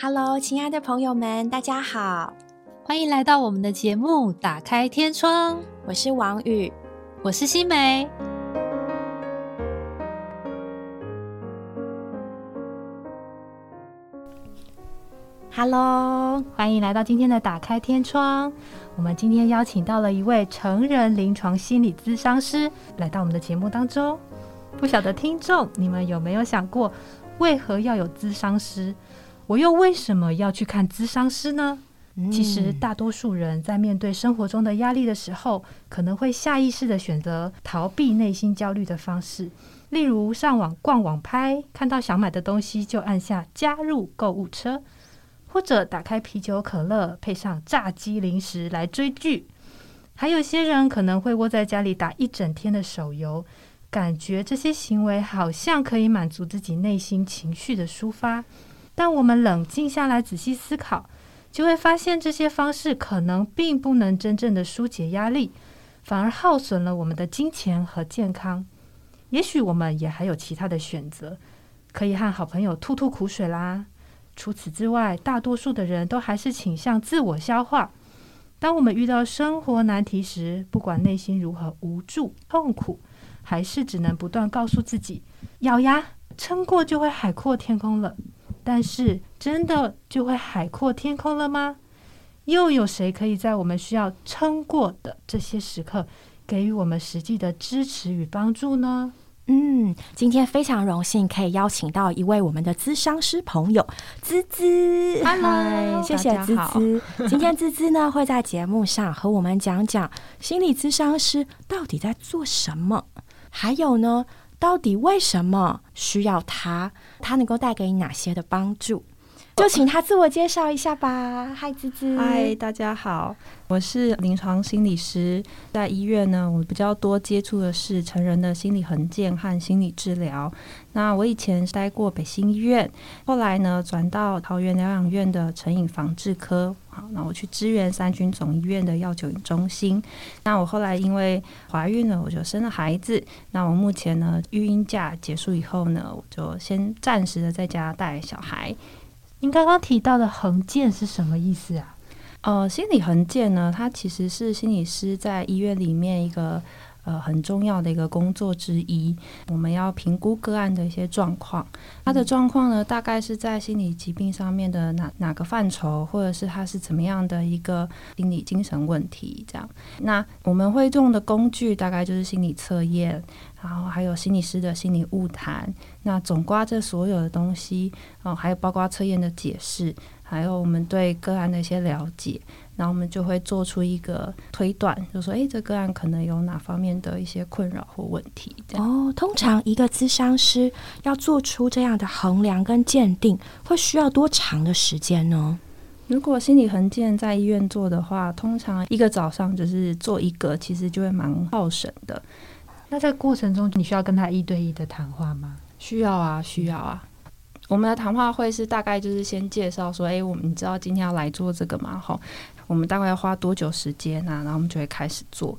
Hello，亲爱的朋友们，大家好，欢迎来到我们的节目《打开天窗》。我是王宇，我是新梅。Hello，欢迎来到今天的《打开天窗》。我们今天邀请到了一位成人临床心理咨商师来到我们的节目当中。不晓得听众你们有没有想过，为何要有咨商师？我又为什么要去看咨商师呢？其实，大多数人在面对生活中的压力的时候，可能会下意识的选择逃避内心焦虑的方式，例如上网逛网拍，看到想买的东西就按下加入购物车，或者打开啤酒可乐，配上炸鸡零食来追剧。还有些人可能会窝在家里打一整天的手游，感觉这些行为好像可以满足自己内心情绪的抒发。但我们冷静下来，仔细思考，就会发现这些方式可能并不能真正的疏解压力，反而耗损了我们的金钱和健康。也许我们也还有其他的选择，可以和好朋友吐吐苦水啦。除此之外，大多数的人都还是倾向自我消化。当我们遇到生活难题时，不管内心如何无助、痛苦，还是只能不断告诉自己：咬牙撑过，就会海阔天空了。但是，真的就会海阔天空了吗？又有谁可以在我们需要撑过的这些时刻，给予我们实际的支持与帮助呢？嗯，今天非常荣幸可以邀请到一位我们的咨商师朋友滋滋。Hello，谢谢滋滋。今天滋滋呢会在节目上和我们讲讲心理咨商师到底在做什么，还有呢。到底为什么需要它？它能够带给你哪些的帮助？就请他自我介绍一下吧。嗨，滋滋。嗨，大家好，我是临床心理师，在医院呢，我比较多接触的是成人的心理横健和心理治疗。那我以前待过北新医院，后来呢转到桃园疗养院的成瘾防治科。好，那我去支援三军总医院的药酒中心。那我后来因为怀孕了，我就生了孩子。那我目前呢，育婴假结束以后呢，我就先暂时的在家带小孩。您刚刚提到的横健是什么意思啊？呃，心理横健呢，它其实是心理师在医院里面一个呃很重要的一个工作之一。我们要评估个案的一些状况，他的状况呢，大概是在心理疾病上面的哪哪个范畴，或者是他是怎么样的一个心理精神问题这样。那我们会用的工具大概就是心理测验。然后还有心理师的心理误谈，那总刮这所有的东西，哦，还有包括测验的解释，还有我们对个案的一些了解，然后我们就会做出一个推断，就说，哎，这个案可能有哪方面的一些困扰或问题。哦，通常一个咨商师要做出这样的衡量跟鉴定，会需要多长的时间呢？如果心理横健在医院做的话，通常一个早上就是做一个，其实就会蛮耗神的。那在过程中，你需要跟他一对一的谈话吗？需要啊，需要啊。我们的谈话会是大概就是先介绍说，哎，我们知道今天要来做这个嘛？哈，我们大概要花多久时间啊？然后我们就会开始做。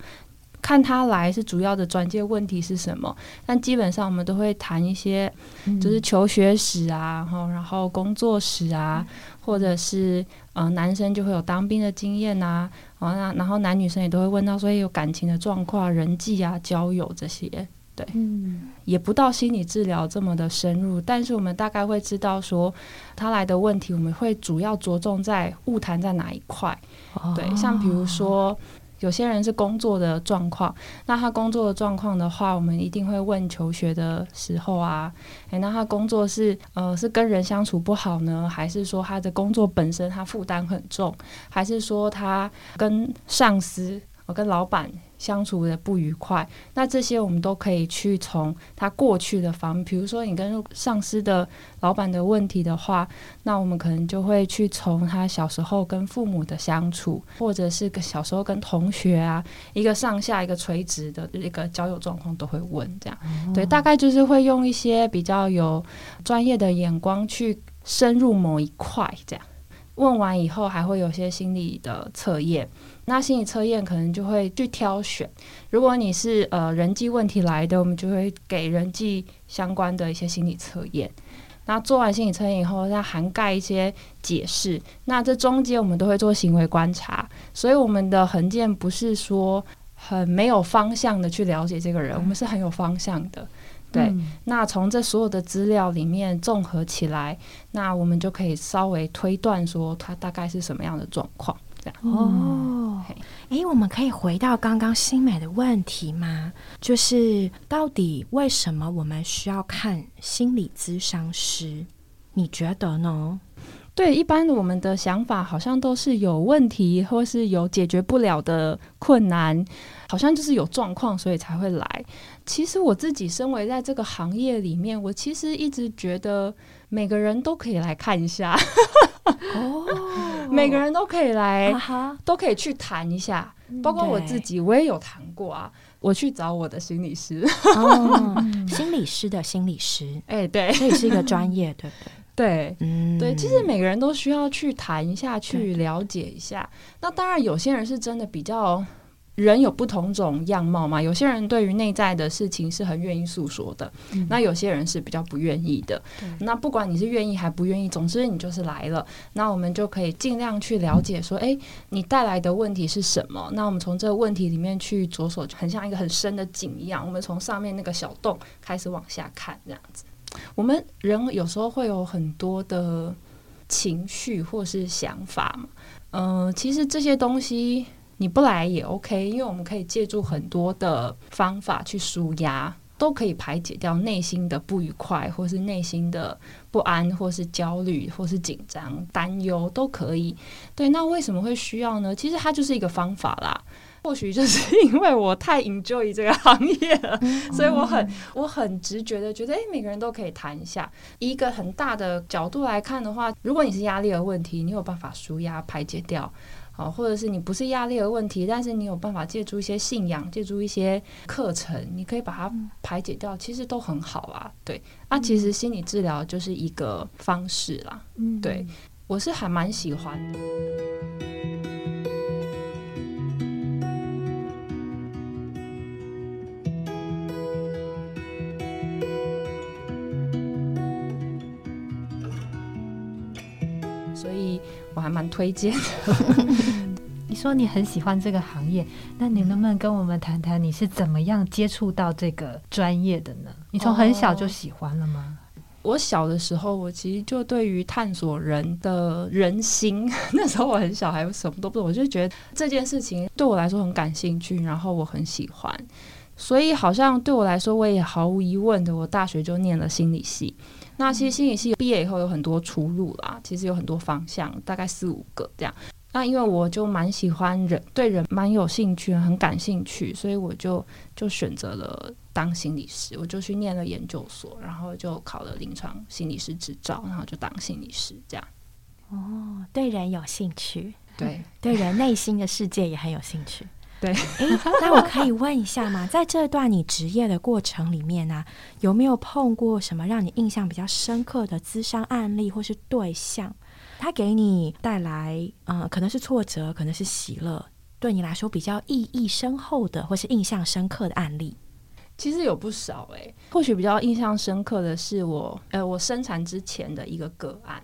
看他来是主要的转介问题是什么？但基本上我们都会谈一些，就是求学史啊，哈，然后工作史啊，或者是呃，男生就会有当兵的经验呐，啊，那然后男女生也都会问到说有感情的状况、人际啊、交友这些，对，嗯，也不到心理治疗这么的深入，但是我们大概会知道说他来的问题，我们会主要着重在误谈在哪一块，对，像比如说。有些人是工作的状况，那他工作的状况的话，我们一定会问求学的时候啊，诶，那他工作是呃是跟人相处不好呢，还是说他的工作本身他负担很重，还是说他跟上司？我跟老板相处的不愉快，那这些我们都可以去从他过去的方，比如说你跟上司的老板的问题的话，那我们可能就会去从他小时候跟父母的相处，或者是个小时候跟同学啊，一个上下一个垂直的一个交友状况都会问，这样。对，大概就是会用一些比较有专业的眼光去深入某一块，这样问完以后还会有些心理的测验。那心理测验可能就会去挑选，如果你是呃人际问题来的，我们就会给人际相关的一些心理测验。那做完心理测验以后，再涵盖一些解释。那这中间我们都会做行为观察，所以我们的横件不是说很没有方向的去了解这个人，我们是很有方向的。对，嗯那从这所有的资料里面综合起来，那我们就可以稍微推断说他大概是什么样的状况。这样，哦嘿，诶，我们可以回到刚刚新美的问题吗？就是到底为什么我们需要看心理咨商师？你觉得呢？对，一般我们的想法好像都是有问题，或是有解决不了的困难，好像就是有状况，所以才会来。其实我自己身为在这个行业里面，我其实一直觉得每个人都可以来看一下，哦，每个人都可以来都可以去谈一下，包括我自己，我也有谈过啊。我去找我的心理师，哦，心理师的心理师，哎、对这也是一个专业，对不对？对嗯，对，其实每个人都需要去谈一下，去了解一下。那当然，有些人是真的比较。人有不同种样貌嘛，有些人对于内在的事情是很愿意诉说的，嗯那有些人是比较不愿意的。那不管你是愿意还不愿意，总之你就是来了，那我们就可以尽量去了解说，诶，你带来的问题是什么？那我们从这个问题里面去着手，很像一个很深的井一样，我们从上面那个小洞开始往下看，这样子。我们人有时候会有很多的情绪或是想法嘛，嗯、其实这些东西你不来也 OK，因为我们可以借助很多的方法去舒压，都可以排解掉内心的不愉快，或是内心的不安，或是焦虑，或是紧张、担忧，都可以。对，那为什么会需要呢？其实它就是一个方法啦。或许就是 因为我太 enjoy 这个行业了，所以我很我很直觉的觉得，诶，每个人都可以谈一下。以一个很大的角度来看的话，如果你是压力的问题，你有办法舒压排解掉。好，或者是你不是压力的问题，但是你有办法借助一些信仰，借助一些课程，你可以把它排解掉，其实都很好啊。对，啊，其实心理治疗就是一个方式啦。嗯对，我是还蛮喜欢的。我还蛮推荐的。你说你很喜欢这个行业，那你能不能跟我们谈谈你是怎么样接触到这个专业的呢？你从很小就喜欢了吗？我小的时候，我其实就对于探索人的人心，那时候我很小，还有什么都不懂，我就觉得这件事情对我来说很感兴趣，然后我很喜欢，所以好像对我来说，我也毫无疑问的，我大学就念了心理系。那其实心理系毕业以后有很多出路啦，其实有很多方向，大概四五个这样。那因为我就蛮喜欢人，对人蛮有兴趣，很感兴趣，所以我就就选择了当心理师，我就去念了研究所，然后就考了临床心理师执照，然后就当心理师这样。哦，对人有兴趣，对，对人内心的世界也很有兴趣。对哎，那我可以问一下吗？在这段你职业的过程里面呢、有没有碰过什么让你印象比较深刻的咨商案例或是对象？他给你带来，呃，可能是挫折，可能是喜乐，对你来说比较意义深厚的，或是印象深刻的案例。其实有不少诶、或许比较印象深刻的是我，呃，我生产之前的一个个案。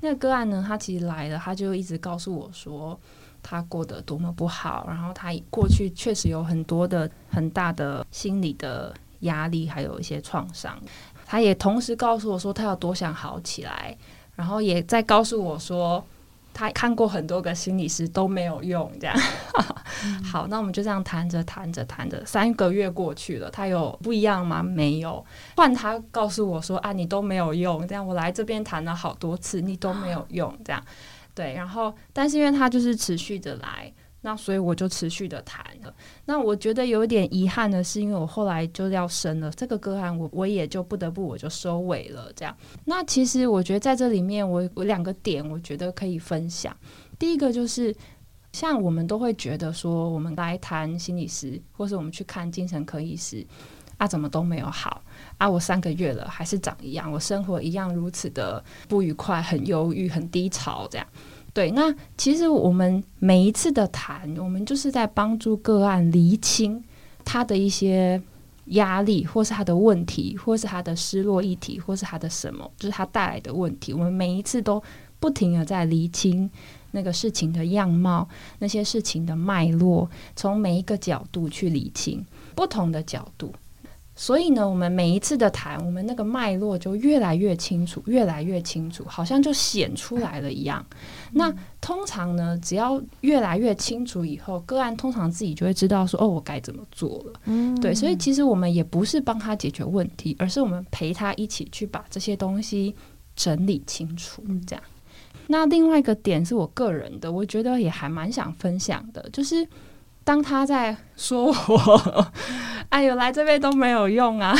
那个个案呢，他其实来了，他就一直告诉我说，他过得多么不好，然后他过去确实有很多的很大的心理的压力，还有一些创伤。他也同时告诉我说，他有多想好起来，然后也在告诉我说，他看过很多个心理师都没有用，这样。好，那我们就这样谈着谈着谈着，三个月过去了，他有不一样吗？没有。换他告诉我说啊，你都没有用，这样我来这边谈了好多次，你都没有用，这样。对，然后但是因为他就是持续的来，那所以我就持续的谈了。那我觉得有点遗憾的是，因为我后来就要生了这个个案，我我也就不得不我就收尾了。这样，那其实我觉得在这里面我，我两个点我觉得可以分享。第一个就是，像我们都会觉得说，我们来谈心理师，或是我们去看精神科医师。啊，怎么都没有好啊！我三个月了，还是长一样，我生活一样如此的不愉快，很忧郁，很低潮，这样。对，那其实我们每一次的谈，我们就是在帮助个案厘清他的一些压力，或是他的问题，或是他的失落议题，或是他的什么，就是他带来的问题。我们每一次都不停的在厘清那个事情的样貌，那些事情的脉络，从每一个角度去理清不同的角度。所以呢，我们每一次的谈，我们那个脉络就越来越清楚，越来越清楚，好像就显出来了一样。那通常呢，只要越来越清楚以后，个案通常自己就会知道说，哦，我该怎么做了。嗯，对。所以其实我们也不是帮他解决问题，而是我们陪他一起去把这些东西整理清楚。这样。那另外一个点是我个人的，我觉得也还蛮想分享的，就是。当他在说我，哎呦，来这边都没有用啊！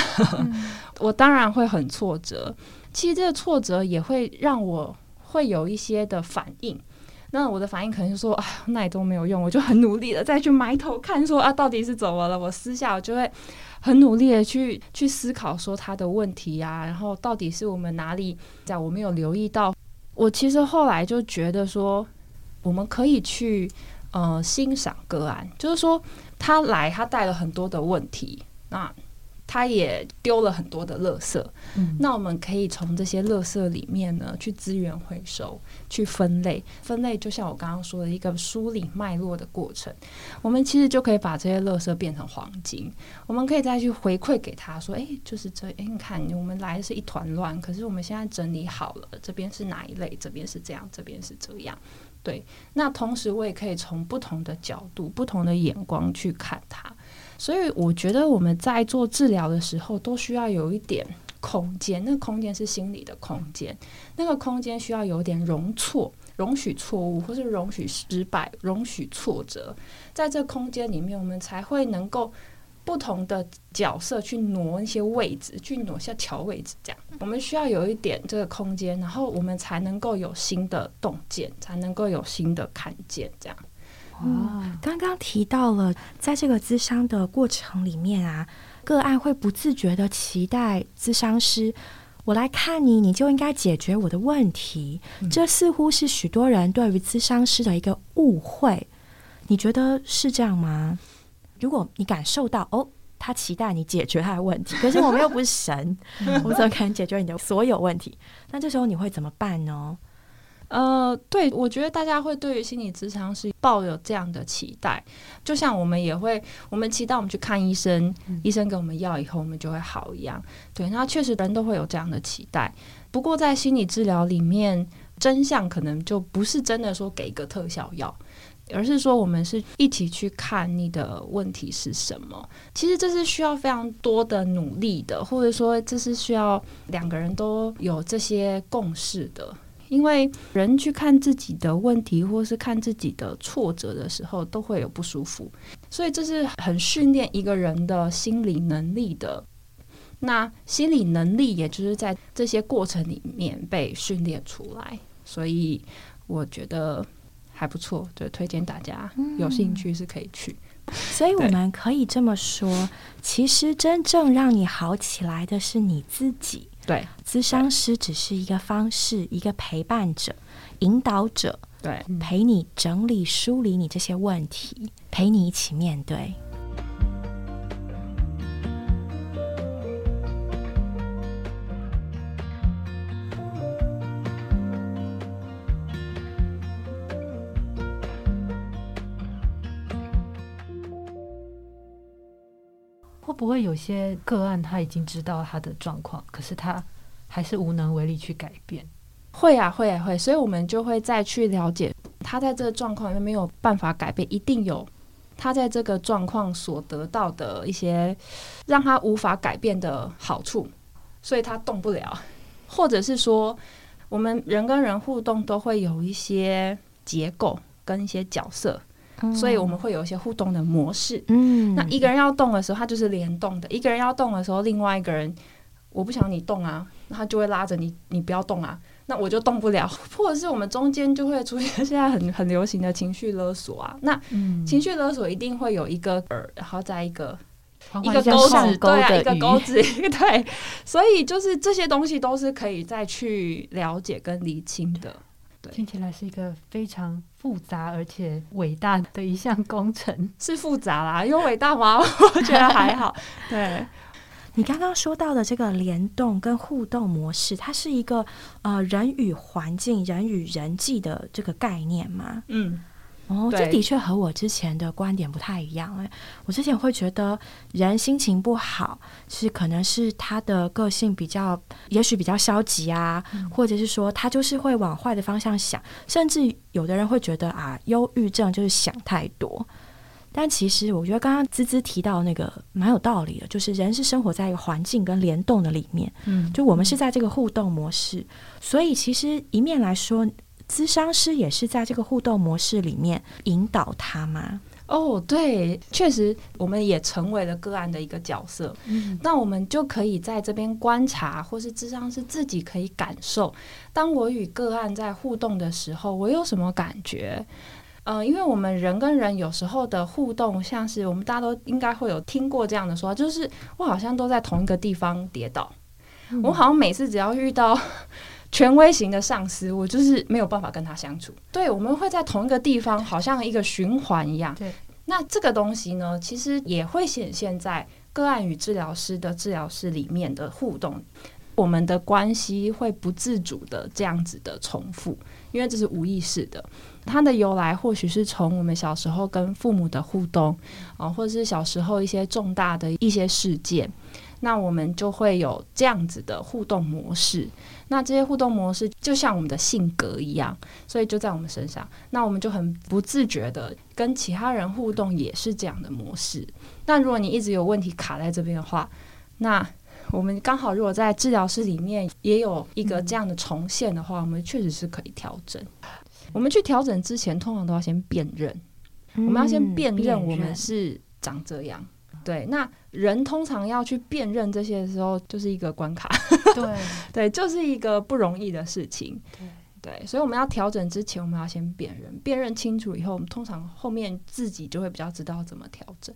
我当然会很挫折。其实这个挫折也会让我会有一些的反应。那我的反应可能就说：“哎，那也都没有用。”我就很努力的再去埋头看，说啊，到底是怎么了？我私下我就会很努力的去 去思考，说他的问题呀，然后到底是我们哪里在我没有留意到？我其实后来就觉得说，我们可以去。呃，欣赏个案，就是说他来，他带了很多的问题，那他也丢了很多的垃圾。嗯，那我们可以从这些垃圾里面呢，去资源回收，去分类。分类就像我刚刚说的一个梳理脉络的过程，我们其实就可以把这些垃圾变成黄金。我们可以再去回馈给他说：“哎，就是这，哎，你看，我们来的是一团乱，可是我们现在整理好了，这边是哪一类，这边是这样，这边是这样。”对，那同时我也可以从不同的角度、不同的眼光去看它，所以我觉得我们在做治疗的时候，都需要有一点空间。那个空间是心理的空间，那个空间需要有点容错、容许错误，或是容许失败、容许挫折，在这空间里面，我们才会能够。不同的角色去挪一些位置，去挪下调位置，这样我们需要有一点这个空间，然后我们才能够有新的洞见，才能够有新的看见，这样。哦，刚刚提到了，在这个咨商的过程里面啊，个案会不自觉的期待咨商师，我来看你，你就应该解决我的问题。这似乎是许多人对于咨商师的一个误会，你觉得是这样吗？如果你感受到哦，他期待你解决他的问题，可是我们又不是神，我怎么可能解决你的所有问题？那这时候你会怎么办呢？呃，对，我觉得大家会对于心理咨商是抱有这样的期待，就像我们也会，我们期待我们去看医生，医生给我们药以后，我们就会好一样。对，那确实人都会有这样的期待。不过在心理治疗里面，真相可能就不是真的说给一个特效药。而是说，我们是一起去看你的问题是什么。其实这是需要非常多的努力的，或者说这是需要两个人都有这些共识的。因为人去看自己的问题，或是看自己的挫折的时候，都会有不舒服。所以这是很训练一个人的心理能力的。那心理能力，也就是在这些过程里面被训练出来。所以我觉得。还不错，就推荐大家有兴趣是可以去。所以我们可以这么说，其实真正让你好起来的是你自己。对，咨商师只是一个方式，一个陪伴者、引导者，对，陪你整理、梳理你这些问题，陪你一起面对。不会有些个案他已经知道他的状况，可是他还是无能为力去改变？会啊，会啊，会。所以我们就会再去了解他在这个状况里面没有办法改变，一定有他在这个状况所得到的一些让他无法改变的好处，所以他动不了。或者是说，我们人跟人互动都会有一些结构跟一些角色。所以我们会有一些互动的模式。嗯，那一个人要动的时候，他就是联动的；一个人要动的时候，另外一个人我不想你动啊，他就会拉着你，你不要动啊，那我就动不了。或者是我们中间就会出现 现在很很流行的情绪勒索啊。那情绪勒索一定会有一个饵，然后再一个一个钩子，对啊，一个钩子，对。所以就是这些东西都是可以再去了解跟理清的。对，听起来是一个非常复杂而且伟大的一项工程。是复杂啦，有伟大吗？我觉得还好。对，你刚刚说到的这个联动跟互动模式，它是一个呃人与环境、人与人际的这个概念吗？嗯，哦，这的确和我之前的观点不太一样哎。我之前会觉得人心情不好，是可能是他的个性比较，也许比较消极啊，或者是说他就是会往坏的方向想，甚至有的人会觉得啊，忧郁症就是想太多。但其实我觉得刚刚滋滋提到那个蛮有道理的，就是人是生活在一个环境跟联动的里面，嗯，就我们是在这个互动模式，所以其实一面来说，咨商师也是在这个互动模式里面引导他吗。哦，对，确实，我们也成为了个案的一个角色。嗯，那我们就可以在这边观察，或是智商是自己可以感受，当我与个案在互动的时候，我有什么感觉？呃，因为我们人跟人有时候的互动，像是我们大家都应该会有听过这样的说法，就是我好像都在同一个地方跌倒，嗯我好像每次只要遇到权威型的上司，我就是没有办法跟他相处。对，我们会在同一个地方，好像一个循环一样。对，那这个东西呢，其实也会显现在个案与治疗师的治疗室里面的互动。我们的关系会不自主的这样子的重复，因为这是无意识的。它的由来或许是从我们小时候跟父母的互动啊，或者是小时候一些重大的一些事件，那我们就会有这样子的互动模式。那这些互动模式就像我们的性格一样，所以就在我们身上。那我们就很不自觉的跟其他人互动，也是这样的模式。那如果你一直有问题卡在这边的话，那我们刚好如果在治疗室里面也有一个这样的重现的话，我们确实是可以调整。我们去调整之前，通常都要先辨认，我们要先辨认我们是长这样。对，那人通常要去辨认这些的时候，就是一个关卡。对对，就是一个不容易的事情。对对，所以我们要调整之前，我们要先辨认，辨认清楚以后，我们通常后面自己就会比较知道怎么调整。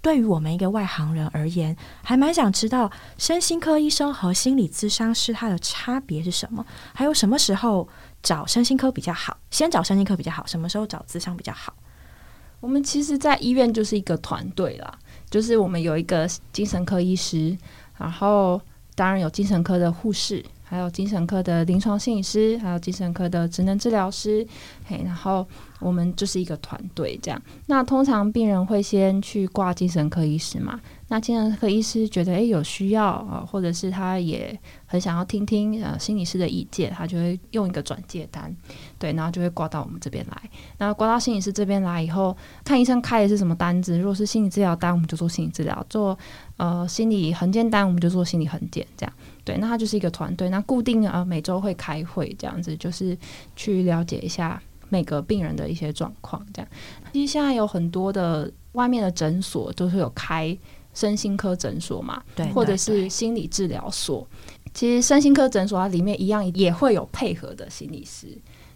对于我们一个外行人而言，还蛮想知道身心科医生和心理咨商师他的差别是什么，还有什么时候找身心科比较好，先找身心科比较好，什么时候找咨商比较好？我们其实，在医院就是一个团队啦，就是我们有一个精神科医师，然后当然有精神科的护士，还有精神科的临床心理师，还有精神科的职能治疗师，嘿，然后我们就是一个团队这样。那通常病人会先去挂精神科医师嘛，那精神科医师觉得诶有需要啊，或者是他也很想要听听呃心理师的意见，他就会用一个转介单，对，然后就会挂到我们这边来。那挂到心理师这边来以后，看医生开的是什么单子，如果是心理治疗单，我们就做心理治疗；做呃心理横件单，我们就做心理横件，这样。对，那它就是一个团队，那固定呃每周会开会，这样子就是去了解一下每个病人的一些状况，这样。其实现在有很多的外面的诊所都是有开身心科诊所嘛，对或者是心理治疗所。其实身心科诊所它里面一样也会有配合的心理师。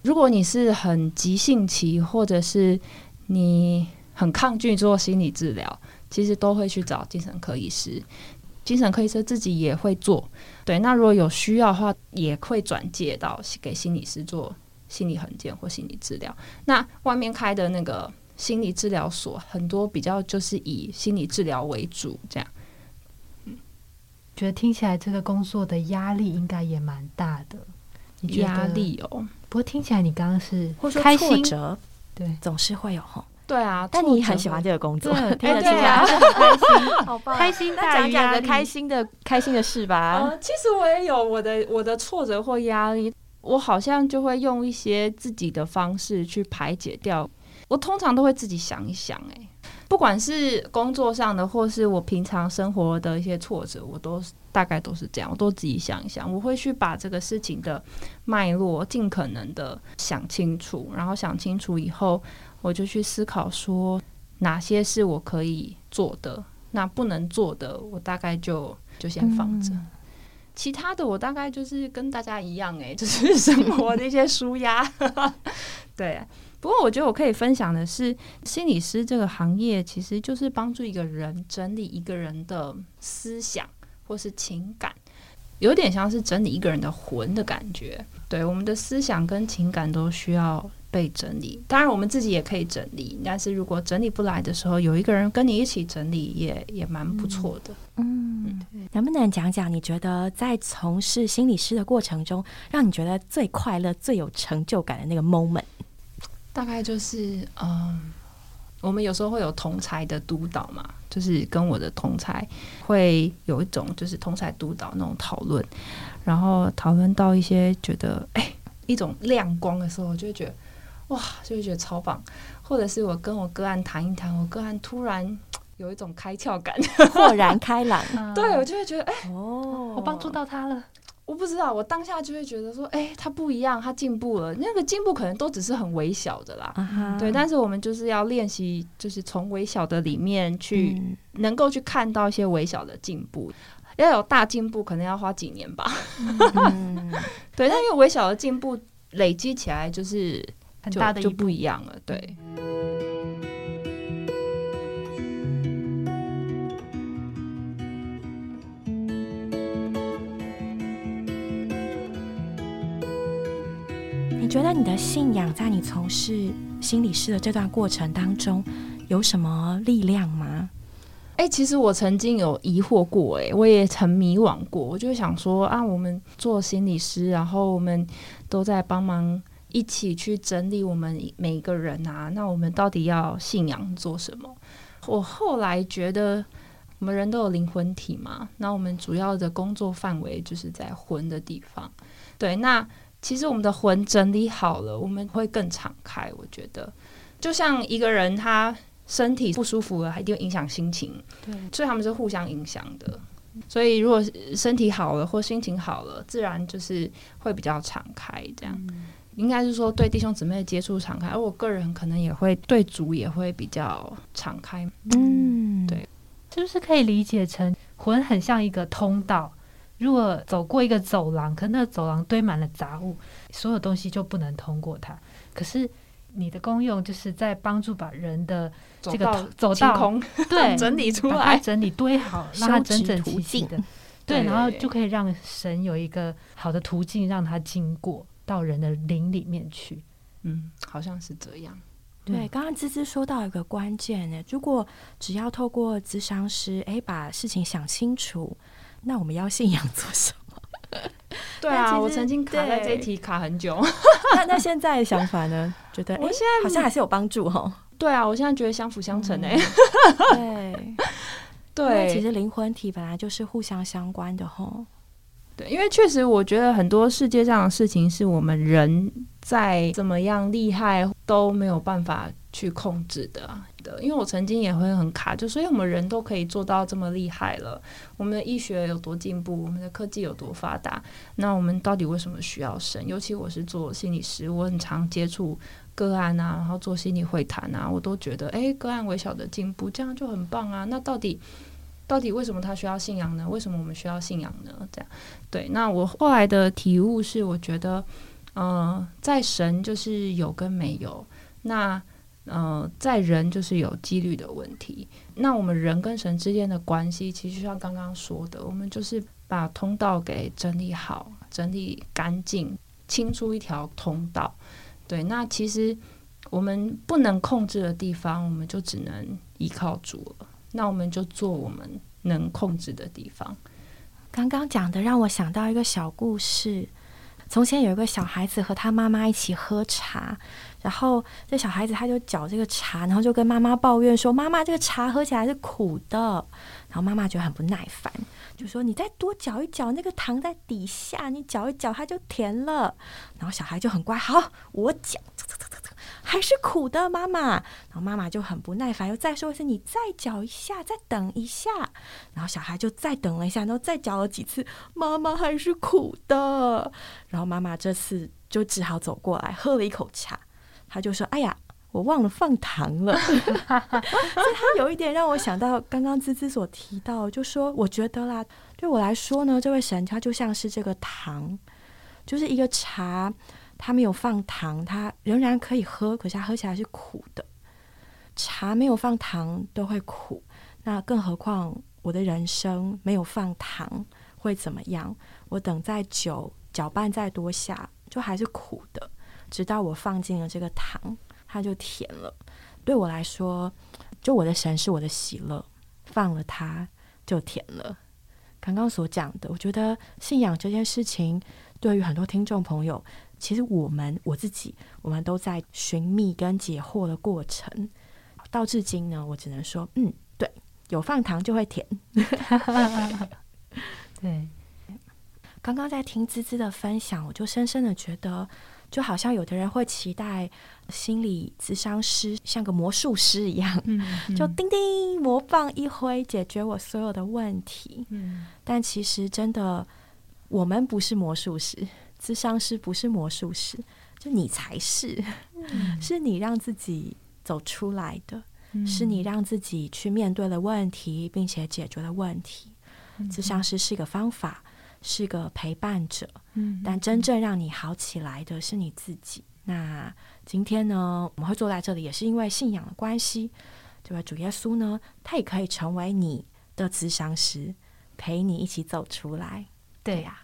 如果你是很急性期，或者是你很抗拒做心理治疗，其实都会去找精神科医师。精神科医生自己也会做，对。那如果有需要的话，也会转介到给心理师做心理横件或心理治疗。那外面开的那个心理治疗所，很多比较就是以心理治疗为主，这样。嗯觉得听起来这个工作的压力应该也蛮大的。你压？力哦，不过听起来你刚刚是或者说开心，挫折对，总是会有吼，对啊。但你很喜欢这这个工作，对 听得出对啊来，很开心，好棒开心那大于压力。讲讲个开心的开心的事吧。呃，其实我也有我的我的挫折或压力，我好像就会用一些自己的方式去排解掉。我通常都会自己想一想、欸，不管是工作上的，或是我平常生活的一些挫折，我都大概都是这样，我都自己想一想。我会去把这个事情的脉络尽可能的想清楚，然后想清楚以后，我就去思考说哪些是我可以做的，那不能做的，我大概就就先放着。其他的我大概就是跟大家一样、欸，就是 生活的一些舒压。对，不过我觉得我可以分享的是，心理师这个行业其实就是帮助一个人整理一个人的思想或是情感。有点像是整理一个人的魂的感觉。对，我们的思想跟情感都需要被整理。当然，我们自己也可以整理，但是如果整理不来的时候，有一个人跟你一起整理，也也蛮不错的。嗯，能不能讲讲你觉得在从事心理师的过程中，让你觉得最快乐、最有成就感的那个 moment？大概就是，嗯，我们有时候会有同才的督导嘛，就是跟我的同才会有一种就是同才督导那种讨论，然后讨论到一些觉得哎、一种亮光的时候，我就会觉得哇，就会觉得超棒，或者是我跟我个案谈一谈，我个案突然有一种开窍感，豁然开朗。对我就会觉得哎、哦。我帮助到他了。我不知道，我当下就会觉得说，哎、他不一样，他进步了，那个进步可能都只是很微小的啦。对，但是我们就是要练习，就是从微小的里面去、嗯能够去看到一些微小的进步。要有大进步，可能要花几年吧。嗯 对，但因为微小的进步累积起来，就是很大的就不一样了。对，你觉得你的信仰在你从事心理师的这段过程当中有什么力量吗？哎、其实我曾经有疑惑过、哎，我也曾迷惘过。我就想说啊，我们做心理师，然后我们都在帮忙一起去整理我们每一个人啊，那我们到底要信仰做什么？我后来觉得，我们人都有灵魂体嘛，那我们主要的工作范围就是在魂的地方。对，那其实我们的魂整理好了，我们会更敞开。我觉得，就像一个人他身体不舒服了，一定会影响心情。对，所以他们是互相影响的。所以如果身体好了或心情好了，自然就是会比较敞开。这样、应该是说对弟兄姊妹的接触敞开，而我个人可能也会对主也会比较敞开。嗯，对是不是可以理解成魂很像一个通道？如果走过一个走廊，可那个走廊堆满了杂物，所有东西就不能通过它。可是你的功用就是在帮助把人的这个走道清空对 整理出来，整理堆好，让它整整齐齐的。对，对然后就可以让神有一个好的途径，让它经过到人的灵里面去。嗯，好像是这样。对，刚刚芝芝说到一个关键呢，如果只要透过咨商师，哎，把事情想清楚，那我们要信仰做什么？对啊，我曾经卡在这一题卡很久。那那现在的想法呢？觉得哎我现在，好像还是有帮助哦。对啊，我现在觉得相辅相成哎、对，因为其实灵魂体本来就是互相相关的吼。对，因为确实我觉得很多世界上的事情是我们人再怎么样厉害都没有办法去控制的。的，因为我曾经也会很卡，就所以我们人都可以做到这么厉害了，我们的医学有多进步，我们的科技有多发达，那我们到底为什么需要神？尤其我是做心理师，我很常接触个案啊，然后做心理会谈啊，我都觉得，诶，个案微小的进步，这样就很棒啊。那到底到底为什么他需要信仰呢？为什么我们需要信仰呢？这样对。那我后来的体悟是，我觉得，呃，在神就是有跟没有，那呃，在人就是有几率的问题。那我们人跟神之间的关系，其实就像刚刚说的，我们就是把通道给整理好、整理干净，清出一条通道。对，那其实我们不能控制的地方，我们就只能依靠主了。那我们就做我们能控制的地方。刚刚讲的让我想到一个小故事。从前有一个小孩子和他妈妈一起喝茶，然后这小孩子他就搅这个茶，然后就跟妈妈抱怨说：“妈妈，这个茶喝起来是苦的。”然后妈妈觉得很不耐烦，就说：“你再多搅一搅，那个糖在底下，你搅一搅它就甜了。”然后小孩就很乖，好，我搅，还是苦的，妈妈。然后妈妈就很不耐烦，又再说一次：“你再搅一下，再等一下。”然后小孩就再等了一下，然后再搅了几次，妈妈还是苦的。然后妈妈这次就只好走过来喝了一口茶，他就说：“哎呀，我忘了放糖了。”所以他有一点让我想到刚刚滋滋所提到，就说我觉得啦，对我来说呢，这位神他就像是这个糖，就是一个茶，他没有放糖，它仍然可以喝，可是它喝起来是苦的。茶没有放糖都会苦，那更何况我的人生没有放糖会怎么样？我等再久，搅拌再多下，就还是苦的。直到我放进了这个糖，它就甜了。对我来说，就我的神是我的喜乐，放了它就甜了。刚刚所讲的，我觉得信仰这件事情，对于很多听众朋友，其实我们我自己，我们都在寻觅跟解惑的过程。到至今呢，我只能说，嗯，对，有放糖就会甜。对，刚刚在听滋滋的分享，我就深深的觉得，就好像有的人会期待心理咨商师像个魔术师一样，就叮叮魔棒一挥，解决我所有的问题。嗯，但其实真的，我们不是魔术师，咨商师不是魔术师，就你才是，是你让自己走出来的，是你让自己去面对了问题，并且解决了问题。咨商师是一个方法，是个陪伴者，嗯但真正让你好起来的是你自己。那今天呢，我们会坐在这里，也是因为信仰的关系。对吧主耶稣呢，他也可以成为你的咨商师，陪你一起走出来。对呀、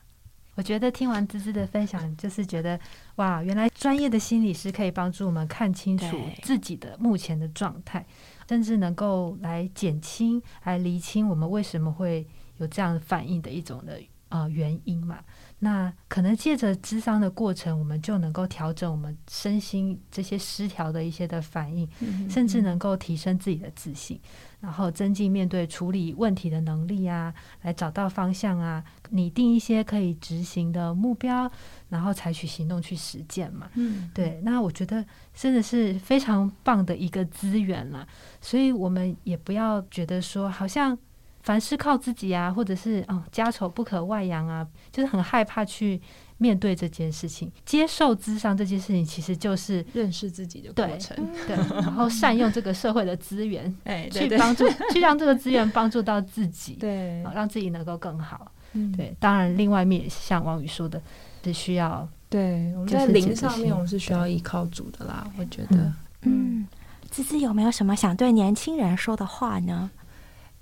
我觉得听完滋滋的分享，就是觉得哇，原来专业的心理师可以帮助我们看清楚自己的目前的状态，甚至能够来减轻、来厘清我们为什么会有这样反应的一种的呃原因嘛。那可能借着智商的过程，我们就能够调整我们身心这些失调的一些的反应，嗯甚至能够提升自己的自信，然后增进面对处理问题的能力啊，来找到方向啊，拟定一些可以执行的目标，然后采取行动去实践嘛。嗯，对，那我觉得真的是非常棒的一个资源啦，所以我们也不要觉得说好像凡事靠自己啊，或者是哦家丑不可外扬啊，就是很害怕去面对这件事情，接受智商这件事情，其实就是认识自己的过程，对，然后善用这个社会的资源，哎，去帮助，去让这个资源帮助到自己，对，让自己能够更好。嗯。对，当然，另外一面也像王宇说的，是需要对，我们在就是灵上面，我们是需要依靠主的啦。我觉得，嗯，滋滋有没有什么想对年轻人说的话呢？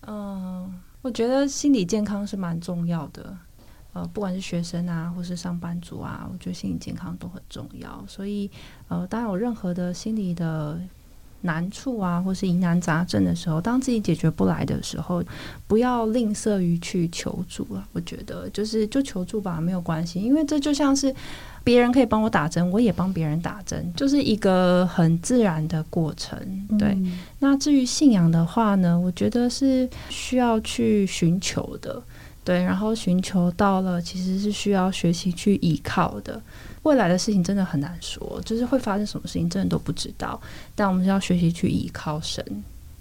嗯，我觉得心理健康是蛮重要的。呃，不管是学生啊，或是上班族啊，我觉得心理健康都很重要。所以，呃，当有任何的心理的难处啊，或是疑难杂症的时候，当自己解决不来的时候，不要吝啬于去求助啊。我觉得就是就求助吧，没有关系，因为这就像是别人可以帮我打针，我也帮别人打针，就是一个很自然的过程。对，嗯那至于信仰的话呢，我觉得是需要去寻求的，对，然后寻求到了，其实是需要学习去依靠的。未来的事情真的很难说，就是会发生什么事情，真的都不知道。但我们是要学习去依靠神。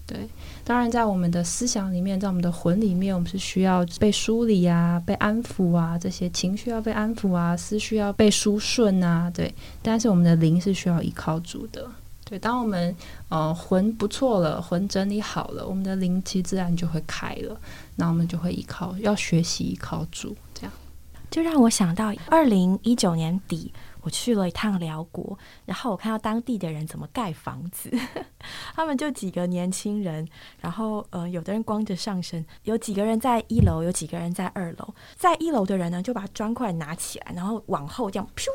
对，当然在我们的思想里面，在我们的魂里面，我们是需要被梳理啊、被安抚啊，这些情绪要被安抚啊，思绪要被梳顺啊，对。但是我们的灵是需要依靠主的。对，当我们呃魂不错了，魂整理好了，我们的灵气自然就会开了，那我们就会依靠，要学习依靠主，这样。就让我想到二零一九年底，我去了一趟辽国，然后我看到当地的人怎么盖房子，他们就几个年轻人，然后呃，有的人光着上身，有几个人在一楼，有几个人在二楼，在一楼的人呢就把砖块拿起来，然后往后这样噗，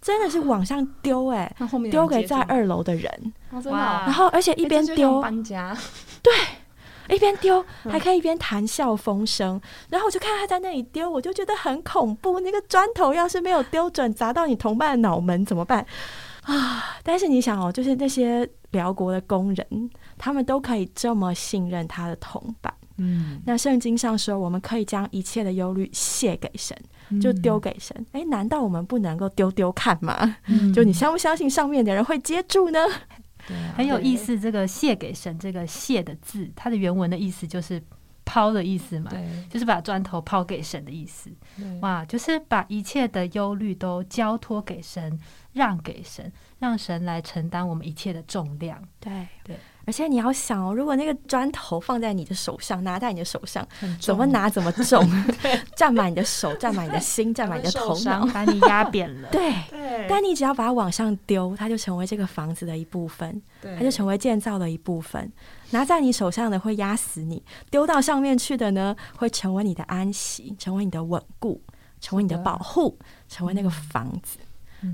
真的是往上丢哎、丢给在二楼的人，哇哦、然后而且一边丢，搬家，一边丢，还可以一边谈笑风生。然后我就看他在那里丢，我就觉得很恐怖。那个砖头要是没有丢准，砸到你同伴的脑门怎么办啊？但是你想哦，就是那些辽国的工人，他们都可以这么信任他的同伴。嗯，那圣经上说，我们可以将一切的忧虑卸给神，嗯就丢给神。诶，难道我们不能够丢丢看吗？嗯就你相不相信上面的人会接住呢？对啊很有意思。这个“谢给神”这个“谢”的字，它的原文的意思就是抛的意思嘛，就是把砖头抛给神的意思。哇，就是把一切的忧虑都交托给神，让给神，让神来承担我们一切的重量。对对。而且你要想哦，如果那个砖头放在你的手上，拿在你的手上，怎么拿怎么重，占满你的手，占满你的心，占满你的头脑。把你压扁了。对，对，但你只要把它往上丢，它就成为这个房子的一部分，它就成为建造的一部分。拿在你手上的会压死你，丢到上面去的呢，会成为你的安息，成为你的稳固。成为你的保护，成为那个房子。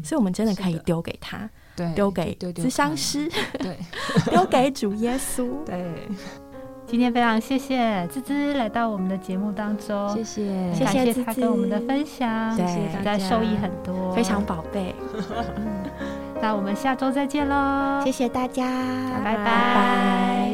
所以，我们真的可以丢给他，对，丢给丢丢咨商师，对。丢给主耶稣。对，今天非常谢谢滋滋来到我们的节目当中，谢谢，谢感谢他跟我们的分享，对实在受益很多，非常。宝贝，那我们下周再见喽，谢谢大家，拜拜